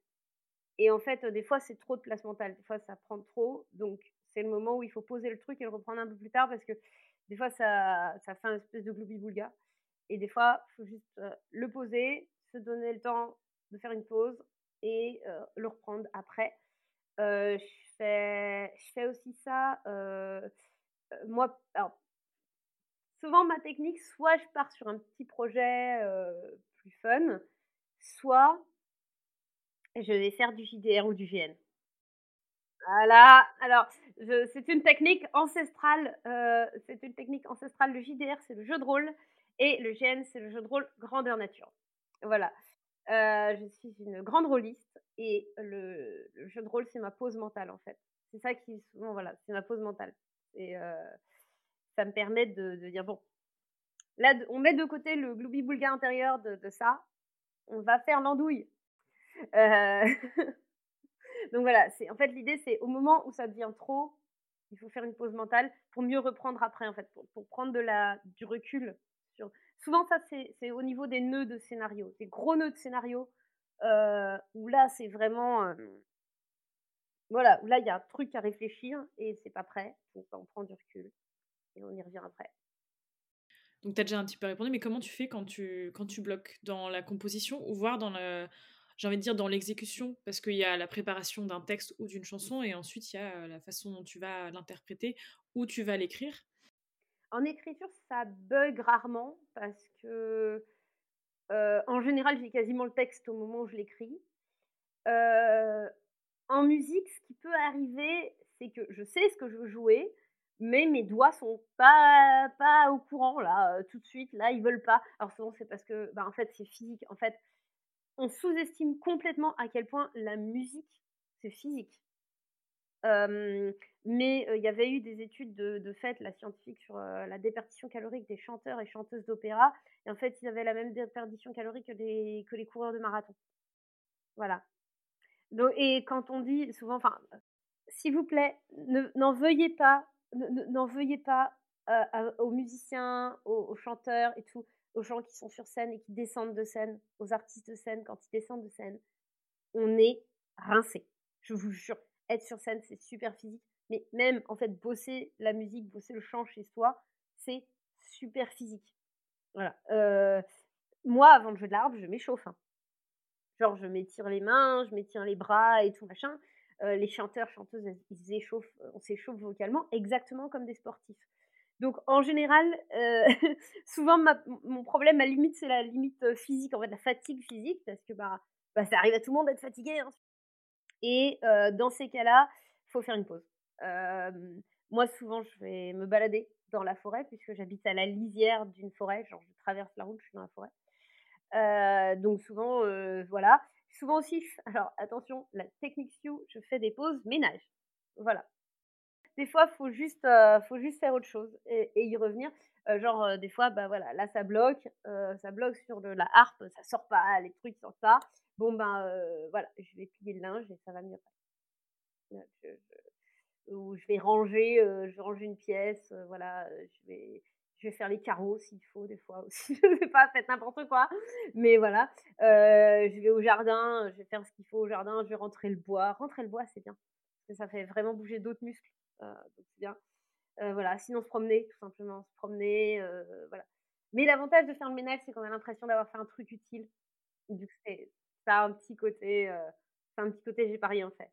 Et en fait, des fois, c'est trop de place mentale. Des fois, ça prend trop. Donc, c'est le moment où il faut poser le truc et le reprendre un peu plus tard parce que des fois, ça, ça fait un espèce de gloubi-boulga. Et des fois, il faut juste euh, le poser, se donner le temps de faire une pause et euh, le reprendre après. Euh, je, fais, aussi ça. moi, alors, souvent, ma technique, soit je pars sur un petit projet plus fun, soit je vais faire du JDR ou du GN. Voilà, alors c'est une technique ancestrale, c'est une technique ancestrale. Le JDR, c'est le jeu de rôle et le GN, c'est le jeu de rôle grandeur nature. Voilà. Euh, je suis une grande rôliste et le, jeu de rôle, c'est ma pause mentale en fait. C'est ça qui, souvent, voilà, c'est ma pause mentale. Et euh, ça me permet de, dire bon, là, on met de côté le gloubi boulga intérieur de, ça, on va faire l'andouille. Euh, donc voilà, c'est en fait l'idée c'est au moment où ça devient trop, il faut faire une pause mentale pour mieux reprendre après en fait, pour, prendre de la du recul. Souvent ça c'est au niveau des nœuds de scénario, des gros nœuds de scénario euh, où là c'est vraiment euh, voilà où là il y a un truc à réfléchir et c'est pas prêt, donc on prend du recul et on y revient après. Donc, tu as déjà un petit peu répondu, mais comment tu fais quand tu, quand tu bloques Dans la composition ou voir dans le, j'ai envie de dire dans l'exécution, parce qu'il y a la préparation d'un texte ou d'une chanson, et ensuite il y a la façon dont tu vas l'interpréter ou tu vas l'écrire. En écriture, ça bug rarement, parce que euh, en général, j'ai quasiment le texte au moment où je l'écris. Euh, en musique, ce qui peut arriver, c'est que je sais ce que je veux jouer, mais mes doigts sont pas pas au courant là tout de suite. Là ils veulent pas. Alors souvent c'est parce que bah, en fait c'est physique. En fait on sous-estime complètement à quel point la musique c'est physique mais il y avait eu des études de, fait la scientifique sur la déperdition calorique des chanteurs et chanteuses d'opéra et en fait ils avaient la même déperdition calorique que les que les coureurs de marathon voilà Donc, et quand on dit souvent enfin s'il vous plaît n'en veuillez pas n'en veuillez pas aux musiciens, aux, chanteurs et tout, aux gens qui sont sur scène et qui descendent de scène, aux artistes de scène quand ils descendent de scène. On est rincé. Je vous jure, être sur scène, c'est super physique. Mais même, en fait, bosser la musique, bosser le chant chez soi, c'est super physique. Voilà. moi, avant de jouer de l'arbre, je m'échauffe. Hein. Genre, je m'étire les mains, je m'étire les bras et tout machin. Euh, les chanteurs, chanteuses, ils échauffent, euh, on s'échauffe vocalement, exactement comme des sportifs. Donc en général, euh, souvent mon problème, ma limite, c'est la limite physique, en fait, la fatigue physique, parce que bah, bah ça arrive à tout le monde d'être fatigué. Hein. Et dans ces cas-là, il faut faire une pause. moi, souvent, je vais me balader dans la forêt, puisque j'habite à la lisière d'une forêt, genre je traverse la route, je suis dans la forêt. donc souvent, voilà. Souvent aussi, alors attention, la technique Sioux, je fais des pauses ménage. Voilà. Des fois, faut juste, euh, faut juste faire autre chose et, y revenir. Euh, genre, euh, des fois, bah voilà, là ça bloque, ça bloque sur la harpe, ça sort pas, les trucs sortent pas. Bon ben voilà, je vais plier le linge et ça va mieux. ou je vais ranger, je vais ranger une pièce, voilà, je vais je vais faire les carreaux s'il faut des fois aussi. je sais pas, faites n'importe quoi. Mais voilà, euh, je vais au jardin, je vais faire ce qu'il faut au jardin, je vais rentrer le bois. Rentrer le bois, c'est bien. Ça fait vraiment bouger d'autres muscles. Euh, donc c'est bien. Euh, voilà, sinon se promener, tout simplement, se promener, voilà. Mais l'avantage de faire le ménage, c'est qu'on a l'impression d'avoir fait un truc utile. Du coup, ça a un petit côté, c'est un petit côté, j'ai pas rien fait.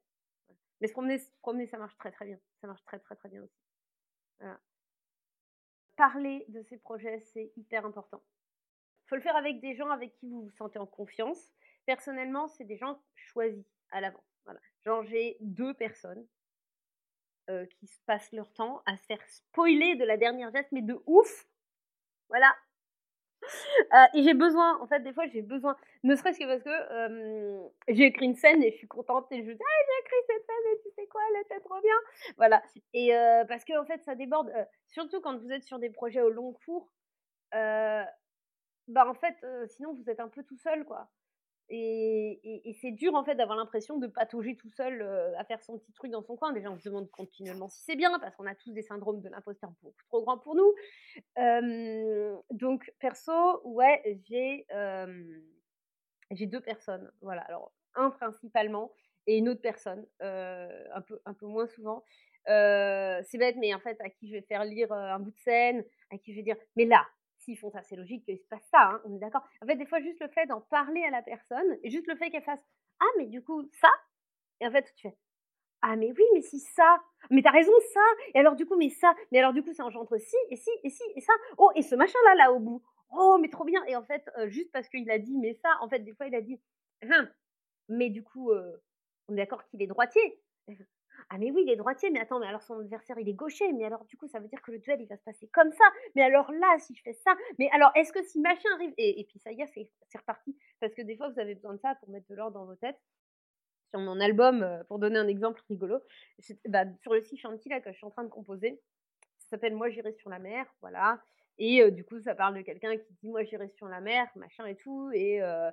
Mais se promener, se promener, ça marche très très bien. Ça marche très très très bien aussi. Voilà parler de ces projets, c'est hyper important. Faut le faire avec des gens avec qui vous vous sentez en confiance. Personnellement, c'est des gens choisis à l'avance. Voilà. Genre, j'ai deux personnes euh, qui se passent leur temps à se faire spoiler de la dernière geste, mais de ouf. Voilà, euh, et j'ai besoin, en fait, des fois, j'ai besoin, ne serait-ce que parce que j'ai écrit une scène et je suis contente et je dis, ah, j'ai écrit cette scène et tu sais quoi, elle était trop bien. Voilà. Et parce que, en fait, ça déborde, surtout quand vous êtes sur des projets au long cours, bah, en fait, sinon, vous êtes un peu tout seul, quoi. Et, c'est dur en fait d'avoir l'impression de patauger tout seul à faire son petit truc dans son coin. Déjà, on se demande continuellement si c'est bien parce qu'on a tous des syndromes de l'imposteur beaucoup trop grands pour nous. donc, perso, ouais, j'ai deux personnes. Voilà, alors un principalement et une autre personne, un, peu, un peu moins souvent. c'est bête, mais en fait, à qui je vais faire lire un bout de scène, à qui je vais dire, mais là, font ça, c'est logique qu'il se passe ça, hein, on est d'accord. En fait, des fois, juste le fait d'en parler à la personne, et juste le fait qu'elle fasse Ah, mais du coup, ça? Et en fait, tu fais Ah, mais oui, mais si ça! Mais t'as raison, ça! Et alors, du coup, mais ça! Mais alors, du coup, ça engendre si, et si, et si, et ça! Oh, et ce machin-là, là, au bout! Oh, mais trop bien! Et en fait, euh, juste parce qu'il a dit Mais ça, en fait, des fois, il a dit Hein, mais du coup, euh, on est d'accord qu'il est droitier Ah mais oui, il est droitier, mais attends, mais alors son adversaire il est gaucher, mais alors du coup ça veut dire que le duel il va se passer comme ça. Mais alors là, si je fais ça, mais alors est-ce que si machin arrive et, puis ça y est, c'est reparti. Parce que des fois vous avez besoin de ça pour mettre de l'ordre dans vos têtes. Sur mon album, euh, pour donner un exemple rigolo, bah, sur le site Chanty là que je suis en train de composer, ça s'appelle Moi j'irai sur la mer, voilà. Et euh, du coup ça parle de quelqu'un qui dit Moi j'irai sur la mer, machin et tout, et euh,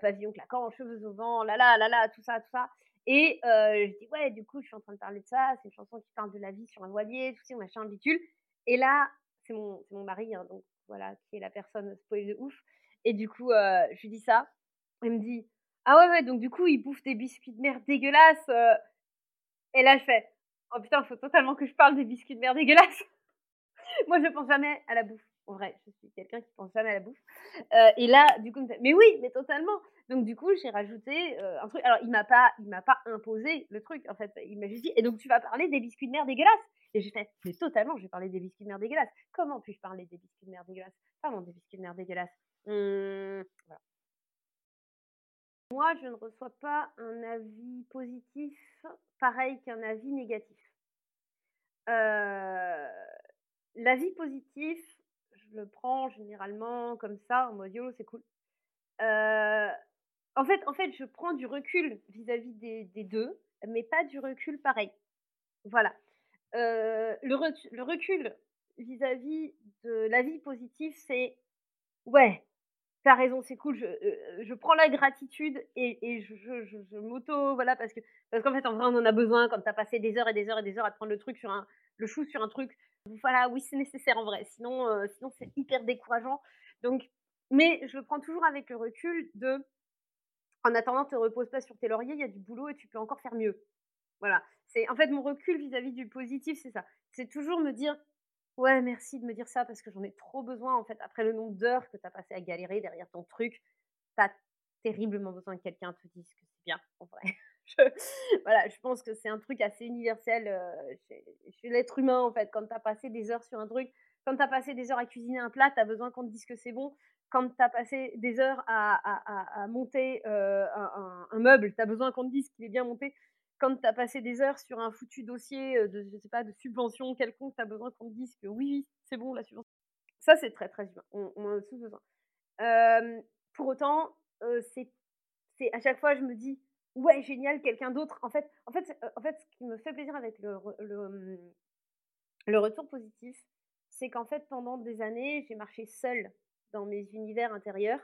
pavillon claquant, cheveux au vent, là là là là, tout ça, tout ça. Et je dis, ouais, du coup, je suis en train de parler de ça. C'est une chanson qui parle de la vie sur un voilier, tout ça, machin, bidule. Et là, c'est mon, mon mari, hein, donc voilà, qui est la personne spoil de ouf. Et du coup, je lui dis ça. Il me dit, ah ouais, ouais, donc du coup, il bouffe des biscuits de mer dégueulasses. Et là, je fais, oh putain, faut totalement que je parle des biscuits de mer dégueulasses. Moi, je pense jamais à la bouffe. En vrai, je suis quelqu'un qui pense jamais à la bouffe. et là, du coup, mais oui, mais totalement. Donc du coup, j'ai rajouté un truc. Alors il m'a pas, il m'a pas imposé le truc. En fait, il m'a juste dit. Et donc tu vas parler des biscuits de mer dégueulasses. Et j'ai fait, mais totalement, je vais parler des biscuits de mer dégueulasses. Comment puis-je parler des biscuits de mer dégueulasses? Pardon, des biscuits de mer dégueulasses. Mmh, Moi, je ne reçois pas un avis positif pareil qu'un avis négatif. Euh, l'avis positif, je le prends généralement comme ça, en mode yo, c'est cool. Euh, en fait, en fait, je prends du recul vis-à-vis des, deux, mais pas du recul pareil. Voilà. Euh, le, recul vis-à-vis de la vie positive, c'est ouais, t'as raison, c'est cool. Je, euh, prends la gratitude et, je, m'auto, voilà, parce que parce qu'en fait, en vrai, on en a besoin quand t'as passé des heures et des heures et des heures à prendre le truc sur un, le chou sur un truc. Voilà, oui, c'est nécessaire en vrai. Sinon, euh, sinon c'est hyper décourageant. Donc, mais je le prends toujours avec le recul de en attendant, te repose pas sur tes lauriers, il y a du boulot et tu peux encore faire mieux. Voilà. C'est en fait mon recul vis-à-vis du positif, c'est ça. C'est toujours me dire ouais, merci de me dire ça parce que j'en ai trop besoin en fait après le nombre d'heures que tu as passé à galérer derrière ton truc, tu as terriblement besoin que quelqu'un te dise que c'est bien en vrai. voilà, je pense que c'est un truc assez universel euh, chez, l'être humain en fait. Quand tu as passé des heures sur un truc, quand tu as passé des heures à cuisiner un plat, tu as besoin qu'on te dise que c'est bon quand tu as passé des heures à, monter euh, un, meuble, tu as besoin qu'on te dise qu'il est bien monté. Quand tu as passé des heures sur un foutu dossier euh, de, je sais pas, de subvention quelconque, tu as besoin qu'on te dise que oui, c'est bon, la subvention. Ça, c'est très, très humain. On, a tous besoin. pour autant, euh, c'est à chaque fois, je me dis, ouais, génial, quelqu'un d'autre. En fait, en, fait, en fait, ce qui me fait plaisir avec le, le, le retour positif, c'est qu'en fait, pendant des années, j'ai marché seule dans mes univers intérieurs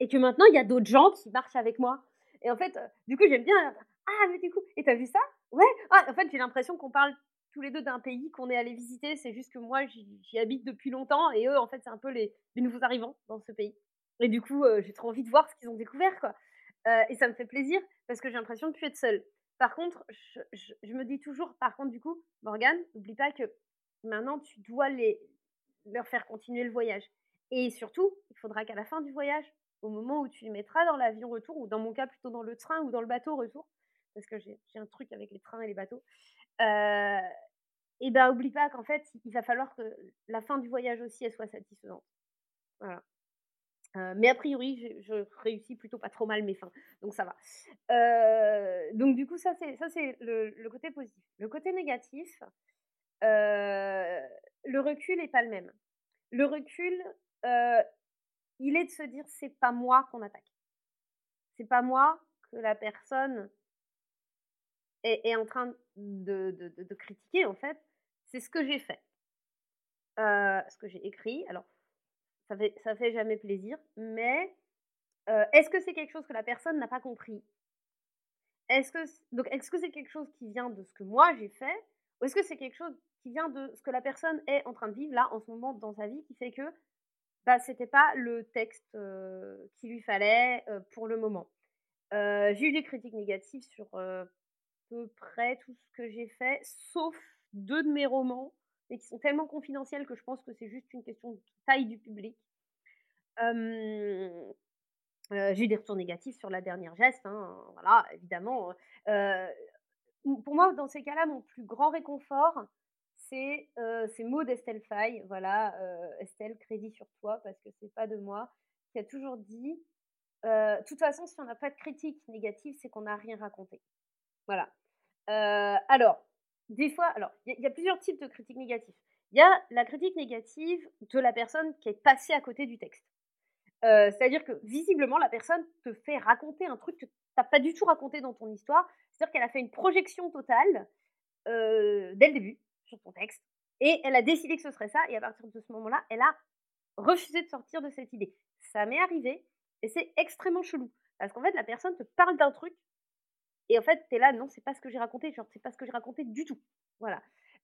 et que maintenant il y a d'autres gens qui marchent avec moi. Et en fait, euh, du coup, j'aime bien. Ah, mais du coup, et t'as vu ça? Ouais. Ah, en fait, j'ai l'impression qu'on parle tous les deux d'un pays qu'on est allé visiter. C'est juste que moi, j'y habite depuis longtemps et eux, en fait, c'est un peu les, nouveaux arrivants dans ce pays. Et du coup, euh, j'ai trop envie de voir ce qu'ils ont découvert, quoi. Euh, et ça me fait plaisir parce que j'ai l'impression de plus être seule. Par contre, je, me dis toujours, par contre, du coup, Morgane, n'oublie pas que maintenant, tu dois leur faire continuer le voyage. Et surtout, il faudra qu'à la fin du voyage, au moment où tu les mettras dans l'avion retour, ou dans mon cas plutôt dans le train ou dans le bateau retour, parce que j'ai un truc avec les trains et les bateaux, euh, et ben oublie pas qu'en fait, il va falloir que la fin du voyage aussi, soit satisfaisante. Voilà. Euh, mais a priori, je, réussis plutôt pas trop mal mes fins, donc ça va. Euh, donc du coup, ça c'est le, côté positif. Le côté négatif, euh, le recul n'est pas le même. Le recul, il est de se dire c'est pas moi qu'on attaque. C'est pas moi que la personne est, en train de, de, critiquer en fait. C'est ce que j'ai fait. ce que j'ai écrit. Alors, ça fait, ça fait jamais plaisir, mais est-ce que c'est quelque chose que la personne n'a pas compris? Est-ce que donc est-ce que c'est quelque chose qui vient de ce que moi j'ai fait ou est-ce que c'est quelque chose qui vient de ce que la personne est en train de vivre là en ce moment dans sa vie qui fait que bah, c'était pas le texte qu'il lui fallait pour le moment? j'ai eu des critiques négatives sur peu près tout ce que j'ai fait, sauf deux de mes romans, mais qui sont tellement confidentiels que je pense que c'est juste une question de taille du public. j'ai eu des retours négatifs sur la dernière geste, hein, voilà, évidemment. pour moi, dans ces cas-là, mon plus grand réconfort, c'est ces mots d'Estelle Faye, voilà, Estelle, crédit sur toi, parce que c'est pas de moi, qui a toujours dit, de toute façon, si on n'a pas de critique négative, c'est qu'on n'a rien raconté. Voilà. alors, des fois, alors, il y, a plusieurs types de critiques négatives. Il y a la critique négative de la personne qui est passée à côté du texte. C'est-à-dire que visiblement, la personne te fait raconter un truc que tu n'as pas du tout raconté dans ton histoire. C'est-à-dire qu'elle a fait une projection totale dès le début sur ton texte. Et elle a décidé que ce serait ça. Et à partir de ce moment-là, elle a refusé de sortir de cette idée. Ça m'est arrivé. Et c'est extrêmement chelou. Parce qu'en fait, la personne te parle d'un truc. Et en fait, tu es là, non, c'est pas ce que j'ai raconté. Genre, c'est pas ce que j'ai raconté du tout. Voilà.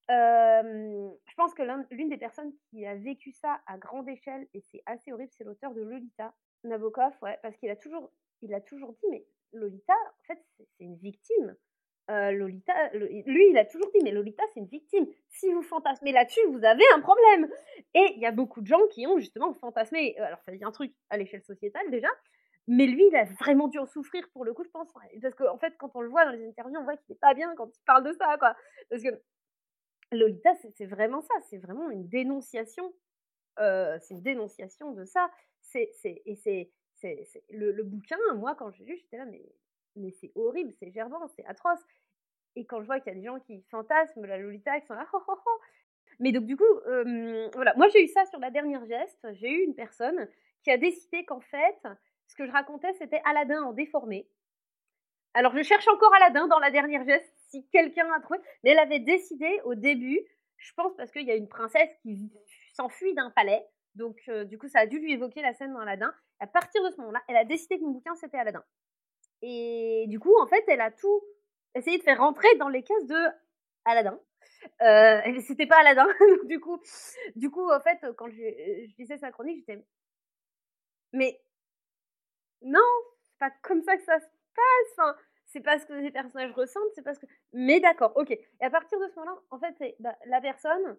je pense que l'une des personnes qui a vécu ça à grande échelle, et c'est assez horrible, c'est l'auteur de Lolita, Nabokov, ouais, parce qu'il a toujours, a toujours dit, mais Lolita, en fait, c'est une victime. Lolita, lui, il a toujours dit, mais Lolita, c'est une victime. Si vous fantasmez là-dessus, vous avez un problème. Et il y a beaucoup de gens qui ont justement fantasmé. Alors, ça dit un truc à l'échelle sociétale déjà, mais lui, il a vraiment dû en souffrir pour le coup, je pense. Parce qu'en en fait, quand on le voit dans les interviews, on voit qu'il n'est pas bien quand il parle de ça, quoi. Parce que Lolita, c'est vraiment ça. C'est vraiment une dénonciation. c'est une dénonciation de ça. C'est et c'est le, le, bouquin. Moi, quand j'ai lu, j'étais là, mais mais c'est horrible, c'est gerbant, c'est atroce. Et quand je vois qu'il y a des gens qui fantasment la Lolita, qui sont là, oh, oh, oh. Mais donc, du coup, voilà. Moi, j'ai eu ça sur la dernière geste. J'ai eu une personne qui a décidé qu'en fait, ce que je racontais, c'était Aladdin en déformé. Alors, je cherche encore Aladdin dans la dernière geste, si quelqu'un a trouvé. Mais elle avait décidé au début, je pense parce qu'il y a une princesse qui s'enfuit d'un palais. Donc, du coup, ça a dû lui évoquer la scène dans Aladdin. À partir de ce moment-là, elle a décidé que mon bouquin, c'était Aladdin. Et du coup, en fait, elle a tout essayé de faire rentrer dans les cases de Aladdin. Euh, c'était pas Aladdin. du coup, du coup, en fait, quand je, je lisais sa chronique, j'étais mais non, c'est pas comme ça que ça se passe. Enfin, c'est pas ce que les personnages ressentent, c'est pas ce que. Mais d'accord, ok. Et à partir de ce moment-là, en fait, bah, la personne,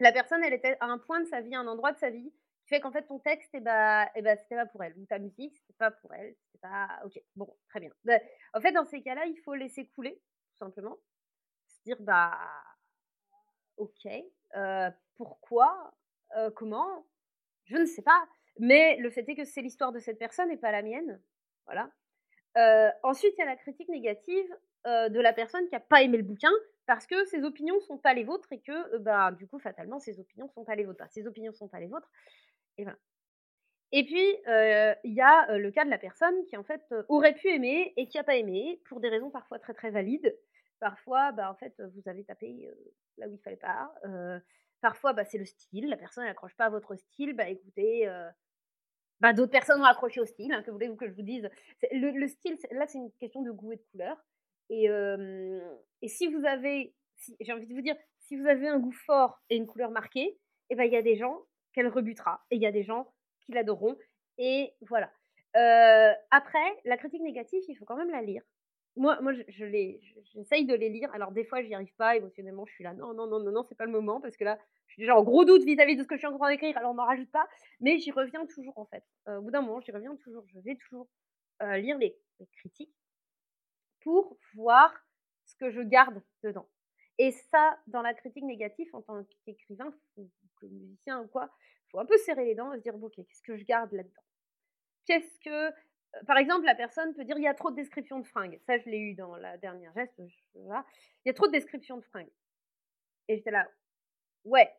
la personne, elle était à un point de sa vie, un endroit de sa vie fait qu'en fait ton texte et eh bah, et eh bah c'était pas pour elle ou ta musique c'était pas pour elle ok bon très bien bah, en fait dans ces cas-là il faut laisser couler tout simplement se dire bah ok euh, pourquoi euh, comment je ne sais pas mais le fait est que c'est l'histoire de cette personne et pas la mienne voilà euh, ensuite il y a la critique négative de la personne qui a pas aimé le bouquin parce que ses opinions sont pas les vôtres et que bah du coup fatalement ses opinions sont pas les vôtres sont pas les vôtres et Et puis, il y a le cas de la personne qui, en fait, aurait pu aimer et qui n'a pas aimé, pour des raisons parfois très très valides. Parfois, bah, en fait, vous avez tapé là où il fallait pas. parfois, bah, c'est le style. La personne n'accroche pas à votre style. Bah, écoutez, bah, d'autres personnes ont accroché au style. Hein, que voulez-vous que je vous dise le, style, là, c'est une question de goût et de couleur. Et, et si vous avez, j'ai envie de vous dire, si vous avez un goût fort et une couleur marquée, et ben il y a des gens qu'elle rebutera. Et il y a des gens qui l'adoreront. Et voilà. Euh, après, la critique négative, il faut quand même la lire. Moi, moi je, j'essaye de les lire. Alors, des fois, j'y arrive pas émotionnellement. Je suis là, non, non, non, non, non, c'est pas le moment parce que là, je suis déjà en gros doute vis-à-vis de ce que je suis en train d'écrire. Alors, on n'en rajoute pas. Mais j'y reviens toujours, en fait. Euh, au bout d'un moment, j'y reviens toujours. Je vais toujours euh, lire les, critiques pour voir ce que je garde dedans. Et ça, dans la critique négative, en tant qu'écrivain, musicien ou quoi, il faut un peu serrer les dents et se dire, ok, qu'est-ce que je garde là-dedans? Qu'est-ce que... Euh, par exemple, la personne peut dire, il y a trop de descriptions de fringues. Ça, je l'ai eu dans la dernière geste. Il y a trop de descriptions de fringues. Et j'étais là, ouais,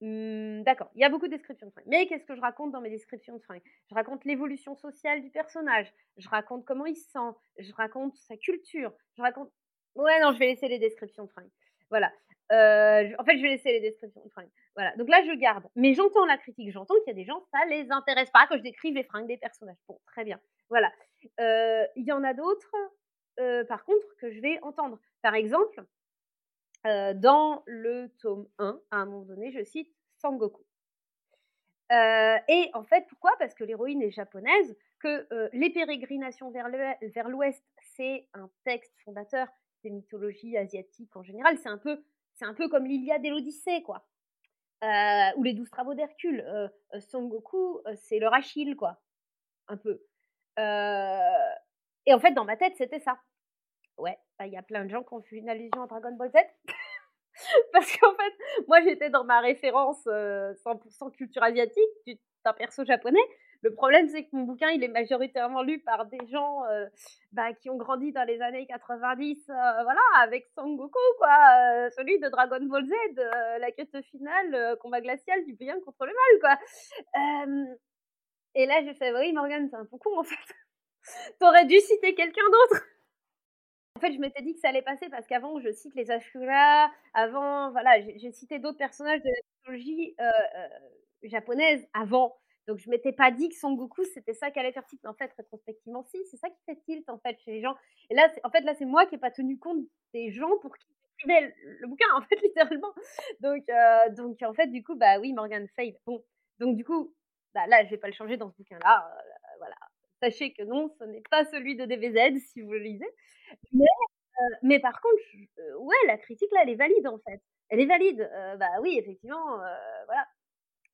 mmh, d'accord, il y a beaucoup de descriptions de fringues. Mais qu'est-ce que je raconte dans mes descriptions de fringues? Je raconte l'évolution sociale du personnage. Je raconte comment il se sent. Je raconte sa culture. Je raconte... Ouais, non, je vais laisser les descriptions de fringues. Voilà. Euh, en fait, je vais laisser les descriptions de fringues. Voilà. Donc là, je garde. Mais j'entends la critique. J'entends qu'il y a des gens, ça les intéresse pas que je décrive les fringues des personnages. Bon, très bien. Voilà. Euh, il y en a d'autres, euh, par contre, que je vais entendre. Par exemple, dans le tome 1, à un moment donné, je cite Sangoku. et en fait, pourquoi? Parce que l'héroïne est japonaise, que Les pérégrinations vers l'ouest, c'est un texte fondateur des mythologies asiatiques en général. C'est un peu, comme l'Iliade et l'Odyssée, quoi. Euh, ou les douze travaux d'Hercule. Euh, euh, Son Goku, c'est leur Achille, quoi. Un peu. Et en fait, dans ma tête, c'était ça. Ouais, bah, il y a plein de gens qui ont fait une allusion à Dragon Ball Z. Parce qu'en fait, moi, j'étais dans ma référence 100% culture asiatique d'un perso japonais. Le problème, c'est que mon bouquin, il est majoritairement lu par des gens bah, qui ont grandi dans les années 90, voilà, avec Sangoku, quoi, celui de Dragon Ball Z, la quête finale, combat glacial du bien contre le mal, quoi. Et là, j'ai fait, oui, Morgane, c'est un peu con, en fait. T'aurais dû citer quelqu'un d'autre. En fait, je m'étais dit que ça allait passer parce qu'avant, je cite les Ashura, avant, voilà, j'ai cité d'autres personnages de la mythologie japonaise avant. Donc, je m'étais pas dit que Son Goku, c'était ça qui allait faire tilt. En fait, rétrospectivement, si, c'est ça qui fait tilt, en fait, chez les gens. Et là, en fait, là, c'est moi qui n'ai pas tenu compte des gens pour qui j'écrivais le, bouquin, en fait, littéralement. Donc, euh, donc, en fait, du coup, bah oui, Morgan fail. Bon, donc, du coup, bah, là, je vais pas le changer dans ce bouquin-là. Euh, voilà. Sachez que non, ce n'est pas celui de DBZ, si vous le lisez. Mais, euh, mais par contre, ouais, la critique, là, elle est valide, en fait. Elle est valide. bah oui, effectivement, voilà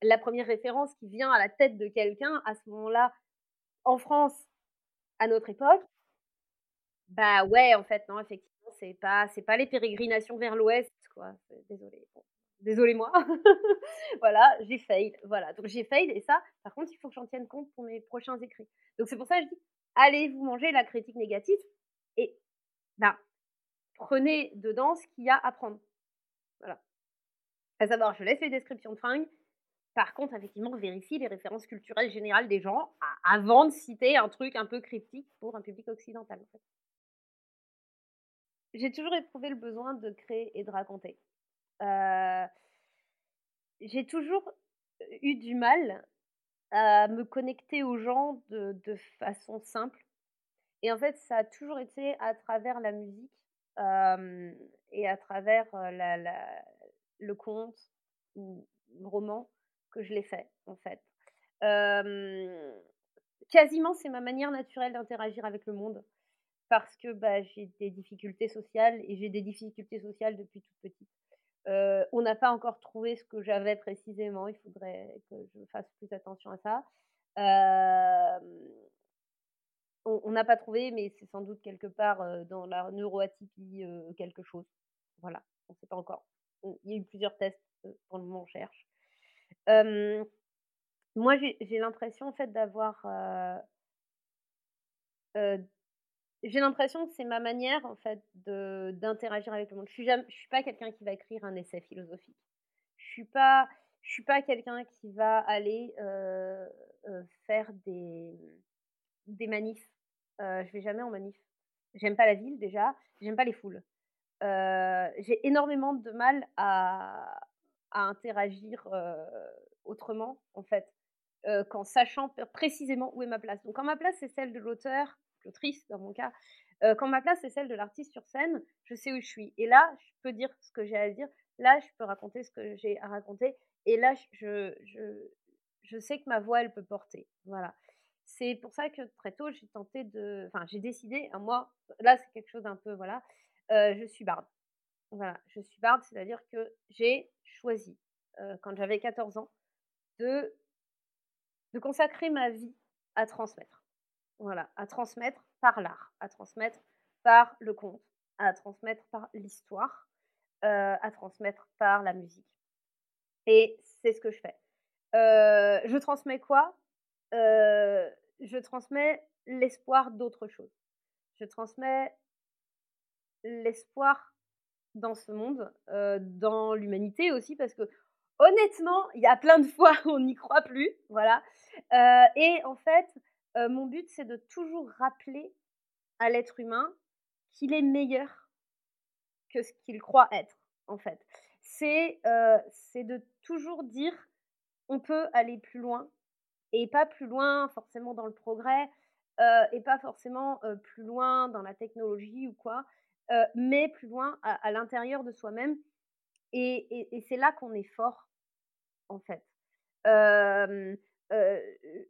la première référence qui vient à la tête de quelqu'un à ce moment-là, en France, à notre époque, bah ouais, en fait, non, effectivement, c'est pas, c'est pas les pérégrinations vers l'ouest, quoi. Désolée. Désolée moi. voilà, j'ai fail. Voilà, donc j'ai fail et ça, par contre, il faut que j'en tienne compte pour mes prochains écrits. Donc c'est pour ça que je dis, allez vous manger la critique négative et bah, prenez dedans ce qu'il y a à prendre. Voilà. À savoir, je laisse les descriptions de fringues, par contre, effectivement, vérifie les références culturelles générales des gens avant de citer un truc un peu cryptique pour un public occidental. J'ai toujours éprouvé le besoin de créer et de raconter. Euh, j'ai toujours eu du mal à me connecter aux gens de, façon simple. Et en fait, ça a toujours été à travers la musique euh, et à travers euh, le conte ou le roman que je l'ai fait, en fait. quasiment, c'est ma manière naturelle d'interagir avec le monde parce que bah, j'ai des difficultés sociales et j'ai des difficultés sociales depuis toute petite. On n'a pas encore trouvé ce que j'avais précisément, il faudrait que je fasse plus attention à ça. on n'a pas trouvé, mais c'est sans doute quelque part dans la neuroatypie quelque chose. Voilà, on ne sait pas encore. Il y a eu plusieurs tests, pour le moment cherche moi, j'ai l'impression, d'avoir, j'ai l'impression que c'est ma manière, en fait, d'interagir avec le monde. Je suis je suis pas quelqu'un qui va écrire un essai philosophique. Je suis pas je suis pas quelqu'un qui va aller, faire des des manifs. je vais jamais en manif. J'aime pas la ville déjà, j'aime pas les foules. j'ai énormément de mal à à interagir autrement, en fait, qu'en sachant précisément où est ma place. Donc, quand ma place, c'est celle de l'auteur, l'autrice dans mon cas, quand ma place, c'est celle de l'artiste sur scène, je sais où je suis. Et là, je peux dire ce que j'ai à dire. Là, je peux raconter ce que j'ai à raconter. Et là, je, je, je sais que ma voix, elle peut porter. Voilà. C'est pour ça que très tôt, j'ai tenté de. Enfin, j'ai décidé, à moi, là, c'est quelque chose d'un peu. Voilà. je suis barde. Voilà, je suis barde, c'est-à-dire que j'ai choisi, quand j'avais 14 ans, de, de consacrer ma vie à transmettre. Voilà, à transmettre par l'art, à transmettre par le conte, à transmettre par l'histoire, à transmettre par la musique. Et c'est ce que je fais. je transmets quoi? Je transmets l'espoir d'autre chose. Je transmets l'espoir dans ce monde, dans l'humanité aussi, parce que honnêtement, il y a plein de fois où on n'y croit plus, voilà. et en fait, mon but, c'est de toujours rappeler à l'être humain qu'il est meilleur que ce qu'il croit être, en fait. C'est c'est de toujours dire, on peut aller plus loin, et pas plus loin forcément dans le progrès, et pas forcément plus loin dans la technologie ou quoi, mais plus loin à, l'intérieur de soi-même. Et, c'est là qu'on est fort, en fait.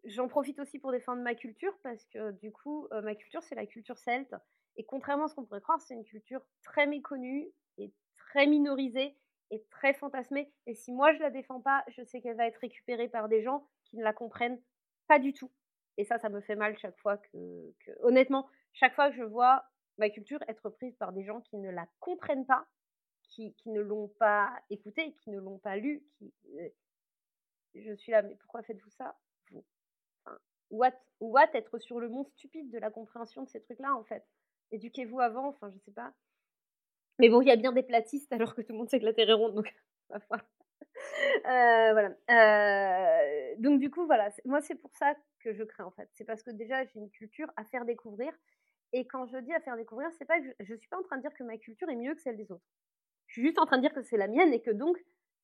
J'en profite aussi pour défendre ma culture parce que du coup, ma culture, c'est la culture celte. Et contrairement à ce qu'on pourrait croire, c'est une culture très méconnue et très minorisée et très fantasmée. Et si moi je la défends pas, je sais qu'elle va être récupérée par des gens qui ne la comprennent pas du tout. Et ça, ça me fait mal chaque fois que honnêtement, chaque fois que je vois ma culture être prise par des gens qui ne la comprennent pas, qui, ne l'ont pas écoutée, qui ne l'ont pas lu. Qui, je suis là, mais pourquoi faites-vous ça Vous? what, what être sur le monde stupide de la compréhension de ces trucs-là, en fait? Éduquez-vous avant, enfin, je sais pas. Mais bon, il y a bien des platistes alors que tout le monde sait que la Terre est ronde, donc euh, voilà. Euh, donc du coup, voilà. Moi, c'est pour ça que je crée en fait. C'est parce que déjà, j'ai une culture à faire découvrir. Et quand je dis à faire découvrir, c'est pas que je, je suis pas en train de dire que ma culture est mieux que celle des autres. Je suis juste en train de dire que c'est la mienne et que donc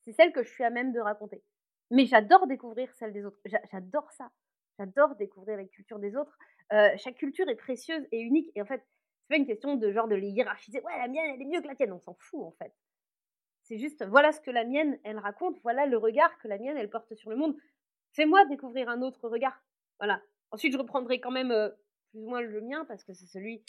c'est celle que je suis à même de raconter. Mais j'adore découvrir celle des autres. J'adore ça. J'adore découvrir les cultures des autres. Euh, chaque culture est précieuse et unique. Et en fait, c'est pas une question de genre de les hiérarchiser. Ouais, la mienne, elle est mieux que la tienne. On s'en fout en fait. C'est juste, voilà ce que la mienne, elle raconte. Voilà le regard que la mienne, elle porte sur le monde. Fais-moi découvrir un autre regard. Voilà. Ensuite, je reprendrai quand même euh, plus ou moins le mien parce que c'est celui,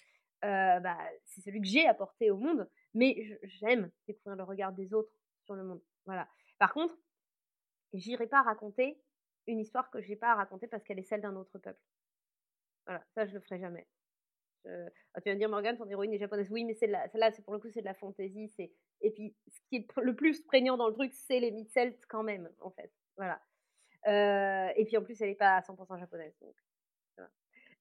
euh, bah, c'est celui que j'ai apporté au monde. Mais j'aime découvrir le regard des autres sur le monde. Voilà. Par contre, j'irai pas raconter une histoire que j'ai pas à raconter parce qu'elle est celle d'un autre peuple. Voilà, ça je le ferai jamais. Ah, tu vas me dire Morgane, ton héroïne est japonaise. Oui, mais celle-là, c'est pour le coup c'est de la fantaisie. Et puis ce qui est le plus prégnant dans le truc, c'est les mythes celtes quand même, en fait. Voilà. Euh, et puis en plus, elle n'est pas à 100% japonaise. Donc,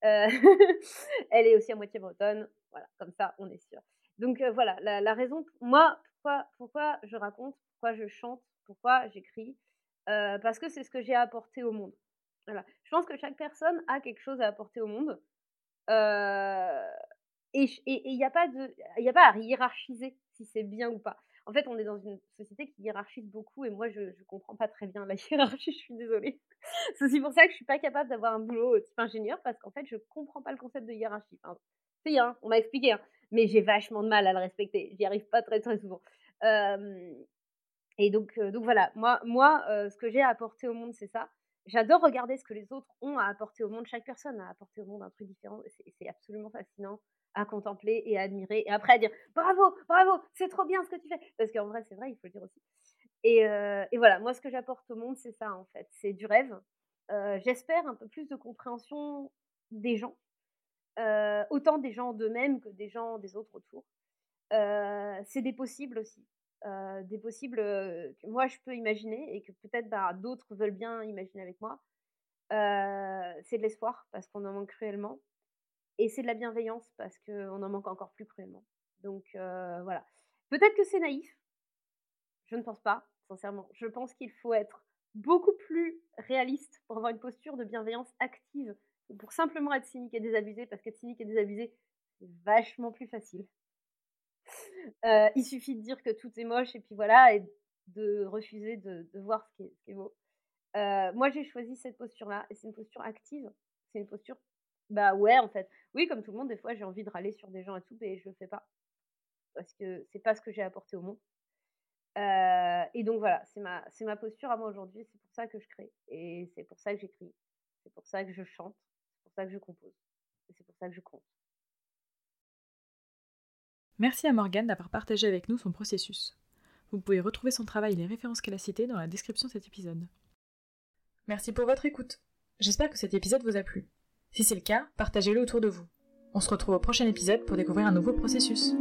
euh, elle est aussi à moitié bretonne. Voilà, comme ça, on est sûr. Donc euh, voilà, la, la, raison, moi, pourquoi, pourquoi je raconte, pourquoi je chante, pourquoi j'écris, parce que c'est ce que j'ai à apporter au monde. Je pense que chaque personne a quelque chose à apporter au monde. et il n'y a, pas a pas à hiérarchiser si c'est bien ou pas. En fait, on est dans une société qui hiérarchise beaucoup et moi, je ne comprends pas très bien la hiérarchie, je suis désolée. c'est aussi pour ça que je suis pas capable d'avoir un boulot type ingénieur parce qu'en fait, je comprends pas le concept de hiérarchie. Enfin, si, hein, on m'a expliqué, hein, mais j'ai vachement de mal à le respecter. J'y arrive pas très souvent. Et donc, donc voilà, moi, moi ce que j'ai à apporter au monde, c'est ça. J'adore regarder ce que les autres ont à apporter au monde. Chaque personne a apporté au monde un truc différent. C'est absolument fascinant à contempler et à admirer. Et après à dire bravo, bravo, c'est trop bien ce que tu fais. Parce qu'en vrai, c'est vrai, il faut le dire aussi. Et, et voilà, moi, ce que j'apporte au monde, c'est ça en fait. C'est du rêve. J'espère un peu plus de compréhension des gens. autant des gens d'eux-mêmes que des gens des autres autour. c'est des possibles aussi. Euh, des possibles que moi je peux imaginer et que peut-être bah, d'autres veulent bien imaginer avec moi. Euh, c'est de l'espoir parce qu'on en manque cruellement. Et c'est de la bienveillance parce qu'on en manque encore plus cruellement. Donc euh, voilà. Peut-être que c'est naïf. Je ne pense pas, sincèrement. Je pense qu'il faut être beaucoup plus réaliste pour avoir une posture de bienveillance active pour simplement être cynique et désabusé parce qu'être cynique et désabusé, c'est vachement plus facile. Euh, il suffit de dire que tout est moche et puis voilà, et de refuser de, voir ce qui est, beau. Euh, moi, j'ai choisi cette posture-là, et c'est une posture active. C'est une posture, bah ouais, en fait. Oui, comme tout le monde, des fois, j'ai envie de râler sur des gens et tout, mais je le fais pas. Parce que c'est pas ce que j'ai apporté au monde. Euh, et donc voilà, c'est ma, c'est ma posture à moi aujourd'hui, c'est pour ça que je crée, et c'est pour ça que j'écris, c'est pour ça que je chante, c'est pour ça que je compose, et c'est pour ça que je compte. Merci à Morgane d'avoir partagé avec nous son processus. Vous pouvez retrouver son travail et les références qu'elle a citées dans la description de cet épisode. Merci pour votre écoute. J'espère que cet épisode vous a plu. Si c'est le cas, partagez-le autour de vous. On se retrouve au prochain épisode pour découvrir un nouveau processus.